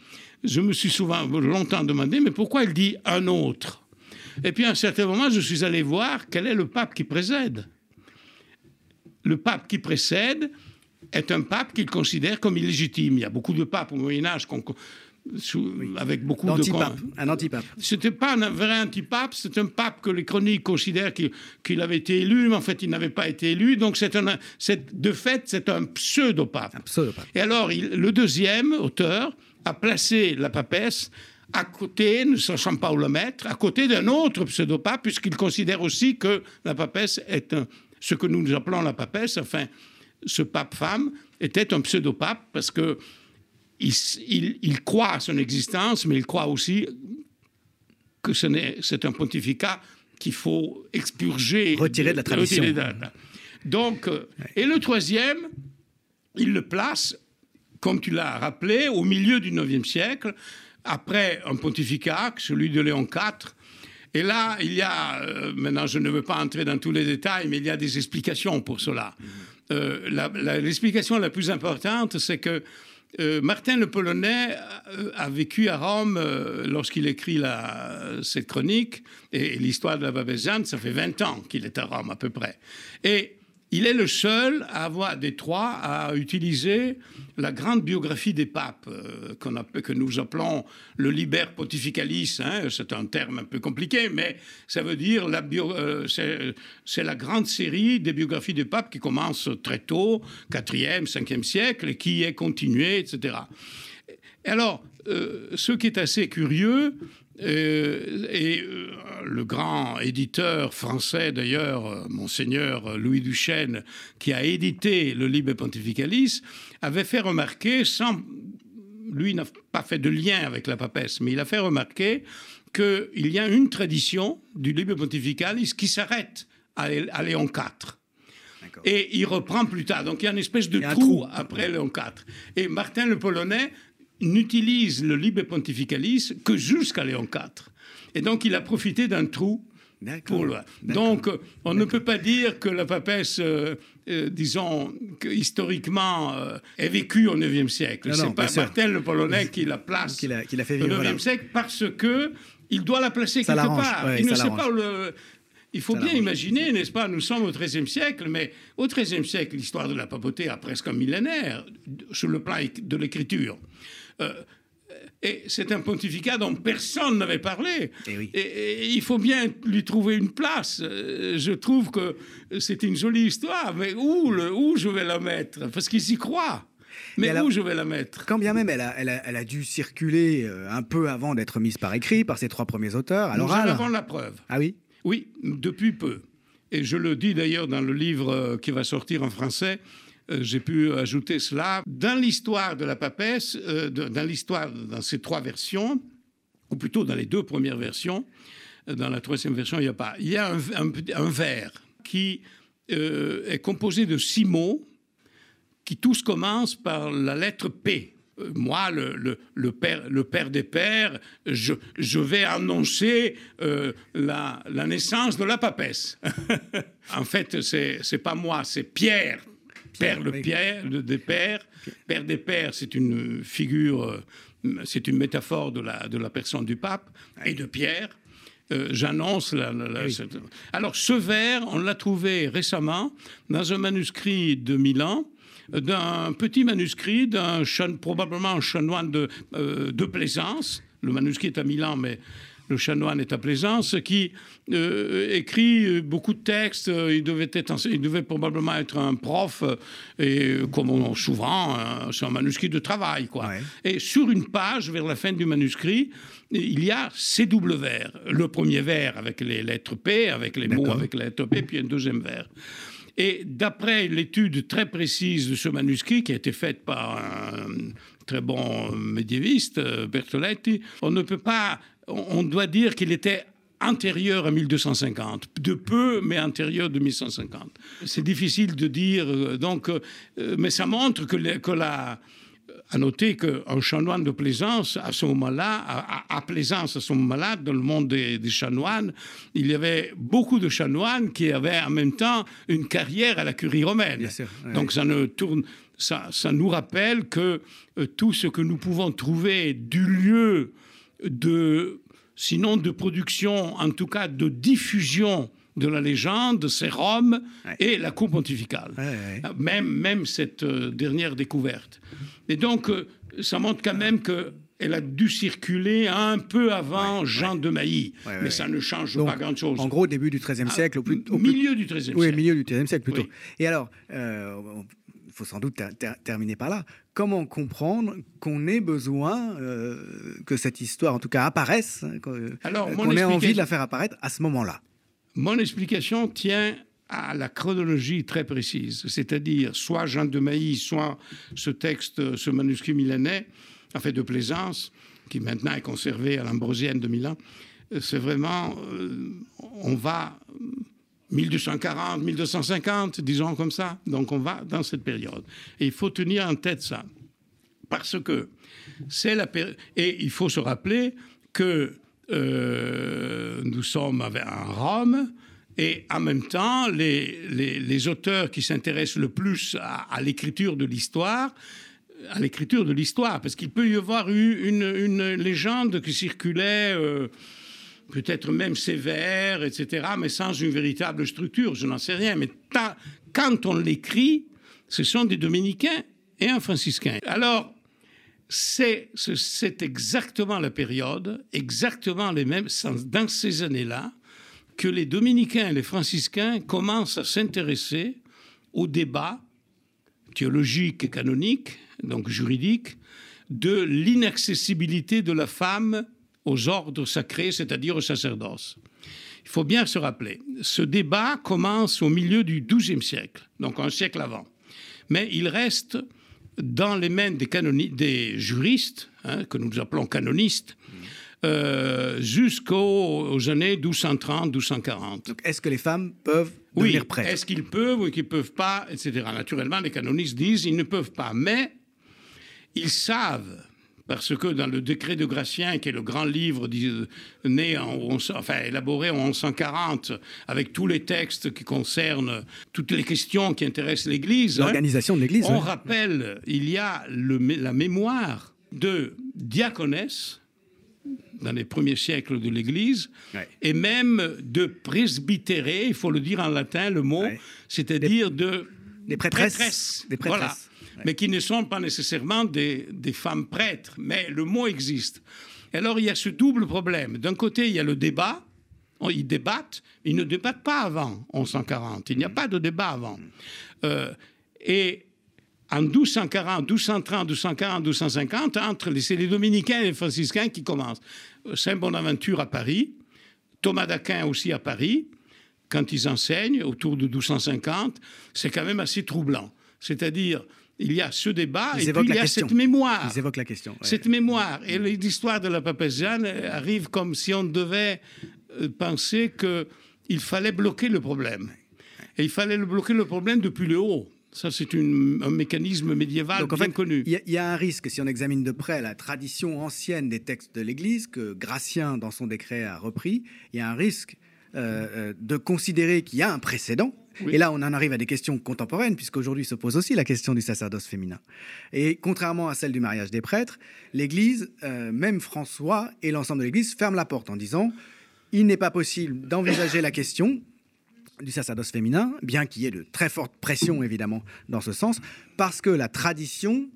Je me suis souvent, longtemps demandé, mais pourquoi il dit un autre? Et puis à un certain moment, je suis allé voir quel est le pape qui précède. Le pape qui précède, est un pape qu'il considère comme illégitime. Il y a beaucoup de papes au Moyen Âge avec beaucoup de un antipape. C'était pas un vrai antipape, c'est un pape que les chroniques considèrent qu'il avait été élu, mais en fait il n'avait pas été élu. Donc c'est un, de fait c'est un pseudo-pape. Et alors le deuxième auteur a placé la papesse à côté, ne sachant pas où le mettre, à côté d'un autre pseudo-pape, puisqu'il considère aussi que la papesse est un, ce que nous appelons la papesse, enfin ce pape-femme était un pseudo-pape parce que il, croit à son existence, mais il croit aussi que c'est un pontificat qu'il faut expurger. Retirer de la tradition. Donc, euh, et le troisième, il le place, comme tu l'as rappelé, au milieu du IXe siècle, après un pontificat, celui de Léon IV. Et là, il y a, euh, maintenant je ne veux pas entrer dans tous les détails, mais il y a des explications pour cela. Euh, l'explication la, plus importante, c'est que euh, Martin le Polonais a, vécu à Rome euh, lorsqu'il écrit cette chronique, et, l'histoire de la Babézane, ça fait 20 ans qu'il est à Rome à peu près. Et il est le seul à avoir, des trois, à utiliser la grande biographie des papes, euh, que nous appelons le Liber Pontificalis. Hein, c'est un terme un peu compliqué, mais ça veut dire la euh, c'est la grande série des biographies des papes qui commence très tôt, 4e, 5e siècle, et qui est continuée, etc. Alors, euh, ce qui est assez curieux, Euh, et euh, le grand éditeur français, d'ailleurs, monseigneur Louis Duchesne, qui a édité le Libre Pontificalis, avait fait remarquer, sans, lui n'a pas fait de lien avec la papesse, mais il a fait remarquer qu'il y a une tradition du Libre Pontificalis qui s'arrête à, Léon IV. Et il reprend plus tard. Donc il y a une espèce de trou, après Léon IV. Et Martin le Polonais n'utilise le Libre Pontificalis que jusqu'à Léon IV. Et donc il a profité d'un trou pour le... Donc on ne peut pas dire que la papesse, euh, euh, disons, historiquement, euh, est vécue au IXe siècle. C'est pas Martin le Polonais qui la place qui l'a, fait vivre, au IXe siècle parce que il doit la placer quelque part. il ne sait pas le... Il faut bien imaginer, n'est-ce pas, nous sommes au XIIIe siècle, mais au XIIIe siècle, l'histoire de la papauté a presque un millénaire sur le plan de l'écriture. Euh, et c'est un pontificat dont personne n'avait parlé. Eh et, il faut bien lui trouver une place. Euh, je trouve que c'est une jolie histoire, mais où, le, où je vais la mettre? Parce qu'ils y croient. Mais où je vais la mettre? Quand bien même elle a, elle a, dû circuler euh, un peu avant d'être mise par écrit par ses trois premiers auteurs. Alors, Nous en avons la preuve. Ah oui? Oui, depuis peu. Et je le dis d'ailleurs dans le livre qui va sortir en français. Euh, j'ai pu ajouter cela. Dans l'histoire de la papesse, euh, dans l'histoire, dans ces trois versions, ou plutôt dans les deux premières versions, euh, dans la troisième version, il n'y a pas. Il y a un, vers qui est composé de six mots qui tous commencent par la lettre P. Moi, le, père, des pères, je, vais annoncer la, naissance de la papesse. [laughs] en fait, c'est pas moi, c'est Pierre Père le Pierre, le des pères. Père des pères, c'est une figure, euh, c'est une métaphore de la, de la personne du pape et de Pierre. Euh, j'annonce la, Alors, ce vers, on l'a trouvé récemment dans un manuscrit de Milan, d'un petit manuscrit d'un probablement un chanoine de, euh, de Plaisance. Le manuscrit est à Milan, mais le chanoine est à Plaisance, qui euh, écrit beaucoup de textes. Il devait, être, il devait probablement être un prof, et comme souvent, c'est un manuscrit de travail. Quoi. Et sur une page, vers la fin du manuscrit, il y a ces doubles vers. Le premier vers avec les lettres P, avec les mots avec les lettres P, puis un deuxième vers. Et d'après l'étude très précise de ce manuscrit qui a été faite par un très bon médiéviste, Bertoletti, on ne peut pas on doit dire qu'il était antérieur à 1250, de peu, mais antérieur de 1150. C'est difficile de dire, euh, donc, euh, mais ça montre que, la, à noter qu'un chanoine de Plaisance, à ce moment-là, à, Plaisance, à ce moment-là, dans le monde des, chanoines, il y avait beaucoup de chanoines qui avaient en même temps une carrière à la curie romaine. Donc ça ne tourne, ça, ça nous rappelle que euh, tout ce que nous pouvons trouver du lieu de, sinon de production, en tout cas de diffusion de la légende, c'est Rome et la cour pontificale. Même, même cette euh, dernière découverte. Et donc, euh, ça montre quand même que elle a dû circuler un peu avant Jean de Mailly. mais ça ne change pas grand-chose. En gros, début du XIIIe ah, siècle. Au, milieu du XIIIe siècle. Oui, milieu du XIIIe siècle plutôt. Et alors, euh, il faut sans doute terminer par là. Comment comprendre qu'on ait besoin euh, que cette histoire, en tout cas, apparaisse, hein, qu'on ait envie de la faire apparaître à ce moment-là? Mon explication tient à la chronologie très précise, c'est-à-dire soit Jean de Mailly, soit ce texte, ce manuscrit milanais, en fait de Plaisance, qui maintenant est conservé à l'Ambrosienne de Milan. C'est vraiment, euh, on va 1240, 1250, disons comme ça. Donc on va dans cette période. Et il faut tenir en tête ça. Parce que c'est la période. Et il faut se rappeler que euh, nous sommes en Rome. Et en même temps, les, les, auteurs qui s'intéressent le plus à, l'écriture de l'histoire, à l'écriture de l'histoire, parce qu'il peut y avoir eu une, une légende qui circulait euh, peut-être même sévère, etc., mais sans une véritable structure, je n'en sais rien. Mais quand on l'écrit, ce sont des dominicains et un franciscain. Alors, c'est exactement la période, exactement les mêmes, dans ces années-là, que les dominicains et les franciscains commencent à s'intéresser au débat théologique et canonique, donc juridique, de l'inaccessibilité de la femme aux ordres sacrés, c'est-à-dire au sacerdoce. Il faut bien se rappeler, ce débat commence au milieu du XIIe siècle, donc un siècle avant. Mais il reste dans les mains des, des juristes, hein, que nous appelons canonistes, euh, jusqu'aux années 1230-1240. Est-ce que les femmes peuvent devenir oui, prêtres? Est-ce qu'ils peuvent ou qu'ils ne peuvent pas, etc. Naturellement, les canonistes disent qu'ils ne peuvent pas, mais ils savent parce que dans le décret de Gratien, qui est le grand livre né en, enfin, élaboré en 1140, avec tous les textes qui concernent toutes les questions qui intéressent l'Église, hein, l'organisation de l'Église, on rappelle, il y a le, la mémoire de diaconesse dans les premiers siècles de l'Église, et même de presbytéré, il faut le dire en latin, le mot, c'est-à-dire de des prêtresses, Des prêtresses. Mais qui ne sont pas nécessairement des, des, femmes prêtres, mais le mot existe. Alors il y a ce double problème. D'un côté, il y a le débat, ils débattent, ils ne débattent pas avant 1140, il n'y a pas de débat avant. Euh, et en 1240, 1230, 1240, 1250, entre c'est les dominicains et les franciscains qui commencent. Saint Bonaventure à Paris, Thomas d'Aquin aussi à Paris, quand ils enseignent, autour de 1250, c'est quand même assez troublant. C'est-à-dire, il y a ce débat et puis il y a cette mémoire. Ils évoquent la question. Cette mémoire. Et l'histoire de la papesse Jeanne arrive comme si on devait euh, penser qu'il fallait bloquer le problème. Et il fallait bloquer le problème depuis le haut. Ça, c'est un mécanisme médiéval bien connu. Il y, a un risque, si on examine de près la tradition ancienne des textes de l'Église, que Gratien, dans son décret, a repris, il y a un risque euh, euh, de considérer qu'il y a un précédent. Et là, on en arrive à des questions contemporaines, puisqu'aujourd'hui se pose aussi la question du sacerdoce féminin. Et contrairement à celle du mariage des prêtres, l'Église, euh, même François et l'ensemble de l'Église, ferment la porte en disant il n'est pas possible d'envisager la question du sacerdoce féminin, bien qu'il y ait de très fortes pressions évidemment dans ce sens, parce que la tradition,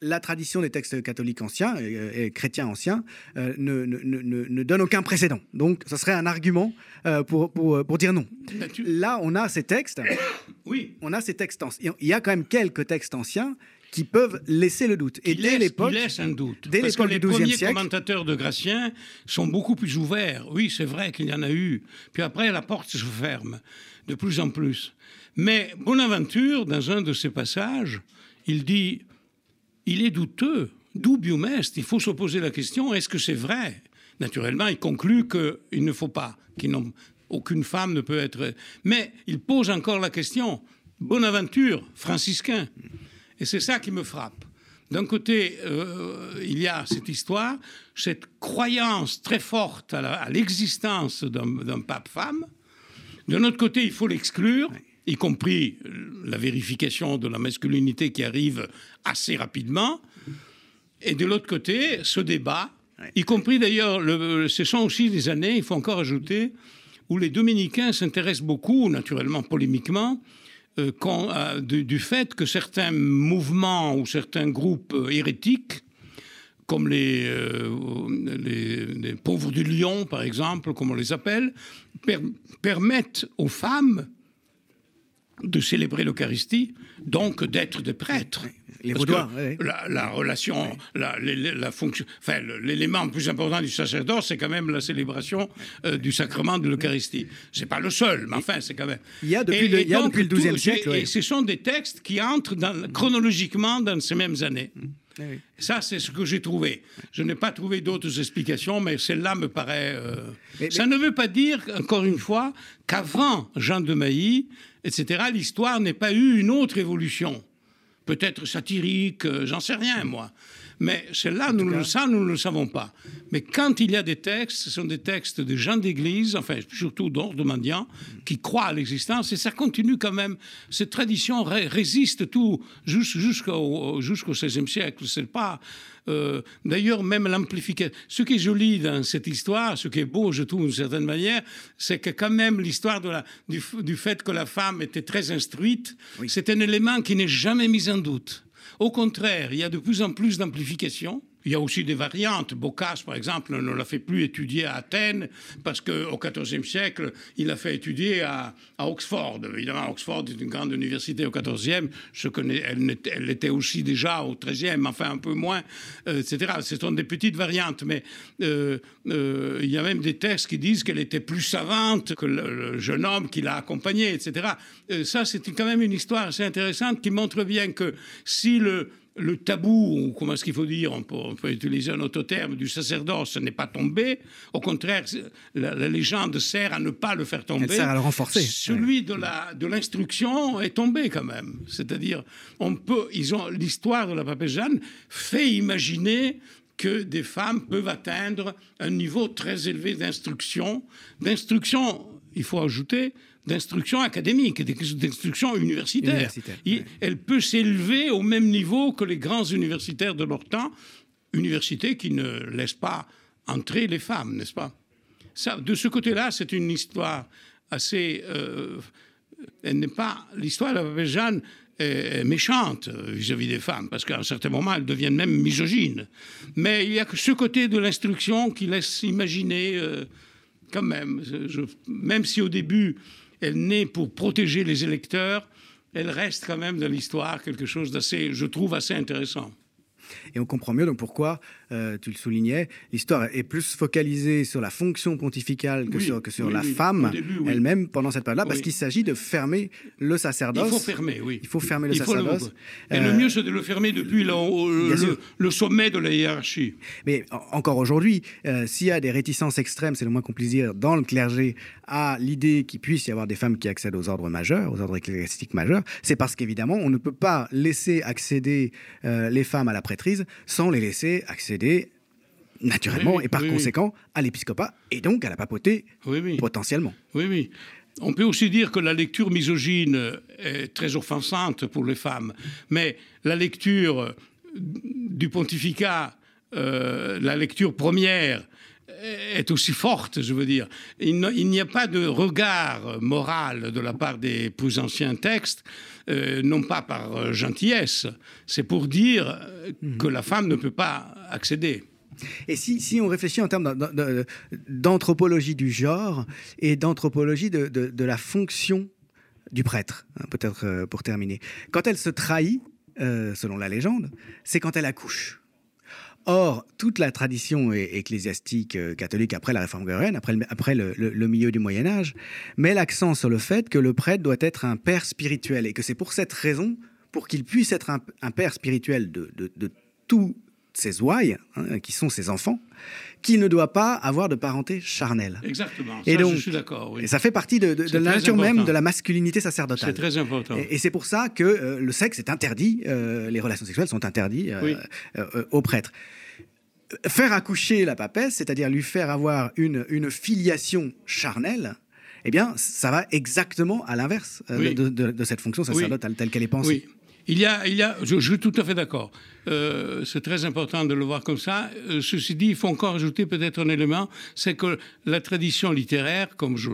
la tradition des textes catholiques anciens et, chrétiens anciens euh, ne, ne, ne, donne aucun précédent. Donc, ce serait un argument euh, pour, pour, pour, dire non. Là, on a ces textes. [coughs] Oui. On a ces textes anciens. Il y a quand même quelques textes anciens qui peuvent laisser le doute. Et dès l'époque, laisse un doute. Dès parce que les premiers commentateurs de Gratien sont beaucoup plus ouverts. Oui, c'est vrai qu'il y en a eu. Puis après, la porte se ferme de plus en plus. Mais Bonaventure, dans un de ses passages, il dit il est douteux, dubium est. Il faut se poser la question est-ce que c'est vrai? Naturellement, il conclut qu'il ne faut pas, qu'aucune femme ne peut être. Mais il pose encore la question Bonaventure, franciscain, et c'est ça qui me frappe. D'un côté, euh, il y a cette histoire, cette croyance très forte à l'existence d'un pape-femme. D'un autre côté, il faut l'exclure, y compris la vérification de la masculinité qui arrive assez rapidement. Et de l'autre côté, ce débat, y compris d'ailleurs, ce sont aussi des années, il faut encore ajouter, où les dominicains s'intéressent beaucoup, naturellement polémiquement, euh, euh, du, fait que certains mouvements ou certains groupes euh, hérétiques, comme les, les, pauvres du lion, par exemple, comme on les appelle, permettent aux femmes de célébrer l'Eucharistie, donc d'être des prêtres. Les la, relation, la, la, fonction, enfin, l'élément le plus important du sacerdoce, c'est quand même la célébration euh, du sacrement de l'Eucharistie. C'est pas le seul, mais enfin, c'est quand même. Il y a depuis, le, il y a depuis le XIIe siècle. Et ce sont des textes qui entrent dans, chronologiquement dans ces mêmes années. Mm. Ça, c'est ce que j'ai trouvé. Je n'ai pas trouvé d'autres explications, mais celle-là me paraît. Euh, ça ne veut pas dire, encore une fois, qu'avant Jean de Mailly, etc., l'histoire n'ait pas eu une autre évolution peut-être satirique, euh, j'en sais rien, moi. Mais celle-là, nous, ça, nous ne le savons pas. Mais quand il y a des textes, ce sont des textes de gens d'église, enfin, surtout d'ordre mendiant, qui croient à l'existence, et ça continue quand même. Cette tradition résiste tout jusqu'au jusqu'au XVIe siècle. C'est pas. Euh, d'ailleurs, même l'amplification. Ce qui est joli dans cette histoire, ce qui est beau, je trouve, d'une certaine manière, c'est que quand même l'histoire du, du, fait que la femme était très instruite, c'est un élément qui n'est jamais mis en doute. Au contraire, il y a de plus en plus d'amplification. Il y a aussi des variantes. Boccace, par exemple, ne l'a fait plus étudier à Athènes parce qu'au XIVe siècle, il l'a fait étudier à, Oxford. Évidemment, Oxford est une grande université au XIVe. Je connais, elle, elle était aussi déjà au XIIIe, enfin un peu moins, euh, etc. Ce sont des petites variantes, mais euh, euh, il y a même des textes qui disent qu'elle était plus savante que le, jeune homme qui l'a accompagnée, etc. ça, c'est quand même une histoire assez intéressante qui montre bien que si le le tabou, ou comment est-ce qu'il faut dire, on peut, utiliser un autre terme, du sacerdoce n'est pas tombé. Au contraire, la, légende sert à ne pas le faire tomber. Elle sert à le renforcer. Celui de de l'instruction est tombé quand même. C'est-à-dire, on peut, ils ont l'histoire de la papesse Jeanne fait imaginer que des femmes peuvent atteindre un niveau très élevé d'instruction, d'instruction, il faut ajouter, d'instruction académique, d'instruction universitaire. Elle peut s'élever au même niveau que les grands universitaires de leur temps, universités qui ne laissent pas entrer les femmes, n'est-ce pas? Ça, De ce côté-là, c'est une histoire assez... Euh, elle n'est pas... L'histoire de la Jeanne est méchante vis-à-vis des femmes, parce qu'à un certain moment, elles deviennent même misogynes. Mais il y a que ce côté de l'instruction qui laisse imaginer, euh, quand même, même si au début, elle naît pour protéger les électeurs, elle reste quand même dans l'histoire quelque chose d'assez, je trouve, assez intéressant. Et on comprend mieux donc pourquoi, euh, tu le soulignais, l'histoire est plus focalisée sur la fonction pontificale que sur, que sur la femme elle-même pendant cette période-là, parce qu'il s'agit de fermer le sacerdoce. Il faut fermer, oui. Il faut fermer le sacerdoce. Et le euh, mieux, c'est de le fermer depuis le, sommet de la hiérarchie. Mais encore aujourd'hui, euh, s'il y a des réticences extrêmes, c'est le moins qu'on puisse dire, dans le clergé, à l'idée qu'il puisse y avoir des femmes qui accèdent aux ordres majeurs, aux ordres ecclésiastiques majeurs, c'est parce qu'évidemment, on ne peut pas laisser accéder les femmes à la prêtrise sans les laisser accéder naturellement et par conséquent à l'épiscopat et donc à la papauté potentiellement. Oui, oui. On peut aussi dire que la lecture misogyne est très offensante pour les femmes, mais la lecture du pontificat, euh, la lecture première, est aussi forte, je veux dire. Il n'y a pas de regard moral de la part des plus anciens textes, euh, non pas par gentillesse, c'est pour dire mhm. que la femme ne peut pas Et si, on réfléchit en termes d'anthropologie du genre et d'anthropologie de, de, la fonction du prêtre, hein, peut-être euh, pour terminer, quand elle se trahit, selon la légende, c'est quand elle accouche. Or, toute la tradition ecclésiastique euh, catholique après la réforme grégorienne, après, le, milieu du Moyen Âge, met l'accent sur le fait que le prêtre doit être un père spirituel et que c'est pour cette raison, pour qu'il puisse être un, père spirituel de, de, tous ses ouailles, hein, qui sont ses enfants, qui ne doit pas avoir de parenté charnelle. Exactement. Et donc, je suis d'accord. Et ça fait partie de, la nature même de la masculinité sacerdotale. C'est très important. Et, c'est pour ça que euh, le sexe est interdit, euh, les relations sexuelles sont interdites euh, aux prêtres. Faire accoucher la papesse, c'est-à-dire lui faire avoir une, une filiation charnelle, eh bien, ça va exactement à l'inverse de, cette fonction sacerdotale telle qu'elle est pensée. Oui. Il y a, il y a je, suis tout à fait d'accord. Euh, c'est très important de le voir comme ça. Euh, ceci dit, il faut encore ajouter peut-être un élément, c'est que la tradition littéraire, comme je,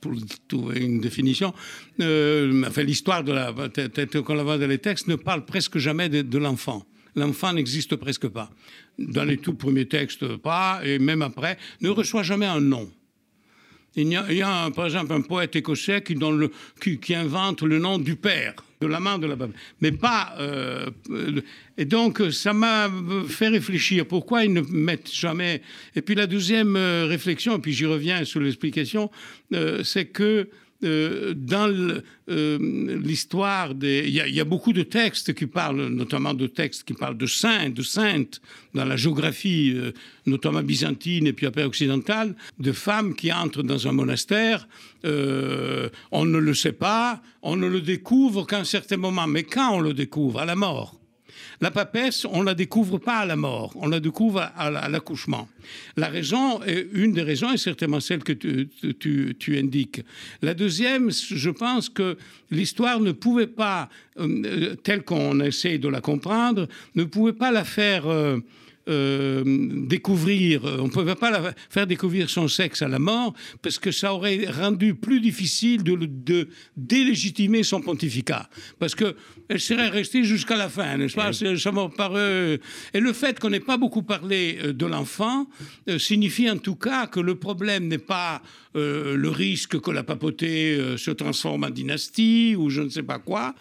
pour trouver une définition, euh, enfin l'histoire de la, telle qu'on la voit dans les textes, ne parle presque jamais de, l'enfant. L'enfant n'existe presque pas. Dans les tout premiers textes, pas, et même après, ne reçoit jamais un nom. Il y a, par exemple un poète écossais qui invente le nom du père de la main de la Bible, mais pas. Euh, et donc, ça m'a fait réfléchir. Pourquoi ils ne mettent jamais. Et puis la deuxième euh, réflexion, et puis j'y reviens sur l'explication, euh, c'est que euh, dans euh, l'histoire des... Il y, a beaucoup de textes qui parlent, notamment de textes qui parlent de saints, de saintes, dans la géographie, euh, notamment byzantine et puis après occidentale, de femmes qui entrent dans un monastère. on ne le sait pas, on ne le découvre qu'à un certain moment. Mais quand on le découvre? À la mort. La papesse, on la découvre pas à la mort, on la découvre à, l'accouchement. La raison, une des raisons est certainement celle que tu, indiques. La deuxième, je pense que l'histoire ne pouvait pas, euh, telle qu'on essaie de la comprendre, ne pouvait pas la faire... Euh, découvrir, on ne pouvait pas la faire découvrir son sexe à la mort, parce que ça aurait rendu plus difficile de, de délégitimer son pontificat. Parce qu'elle serait restée jusqu'à la fin, n'est-ce pas Ça m'a paru... Et le fait qu'on n'ait pas beaucoup parlé de l'enfant signifie en tout cas que le problème n'est pas le risque que la papauté se transforme en dynastie ou je ne sais pas quoi,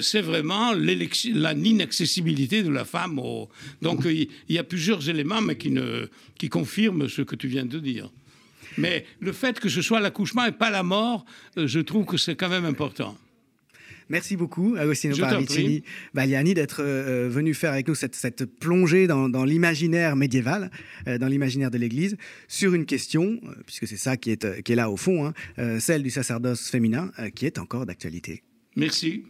c'est vraiment l'inaccessibilité de la femme. Au... Donc il y a plusieurs éléments mais qui, ne, qui confirment ce que tu viens de dire. Mais le fait que ce soit l'accouchement et pas la mort, euh, je trouve que c'est quand même important. Merci beaucoup, Agostino Paravicini Baliani, d'être euh, venu faire avec nous cette, plongée dans, l'imaginaire médiéval, euh, dans l'imaginaire de l'Église, sur une question, puisque c'est ça qui est, qui est là au fond, hein, celle du sacerdoce féminin, qui est encore d'actualité. Merci.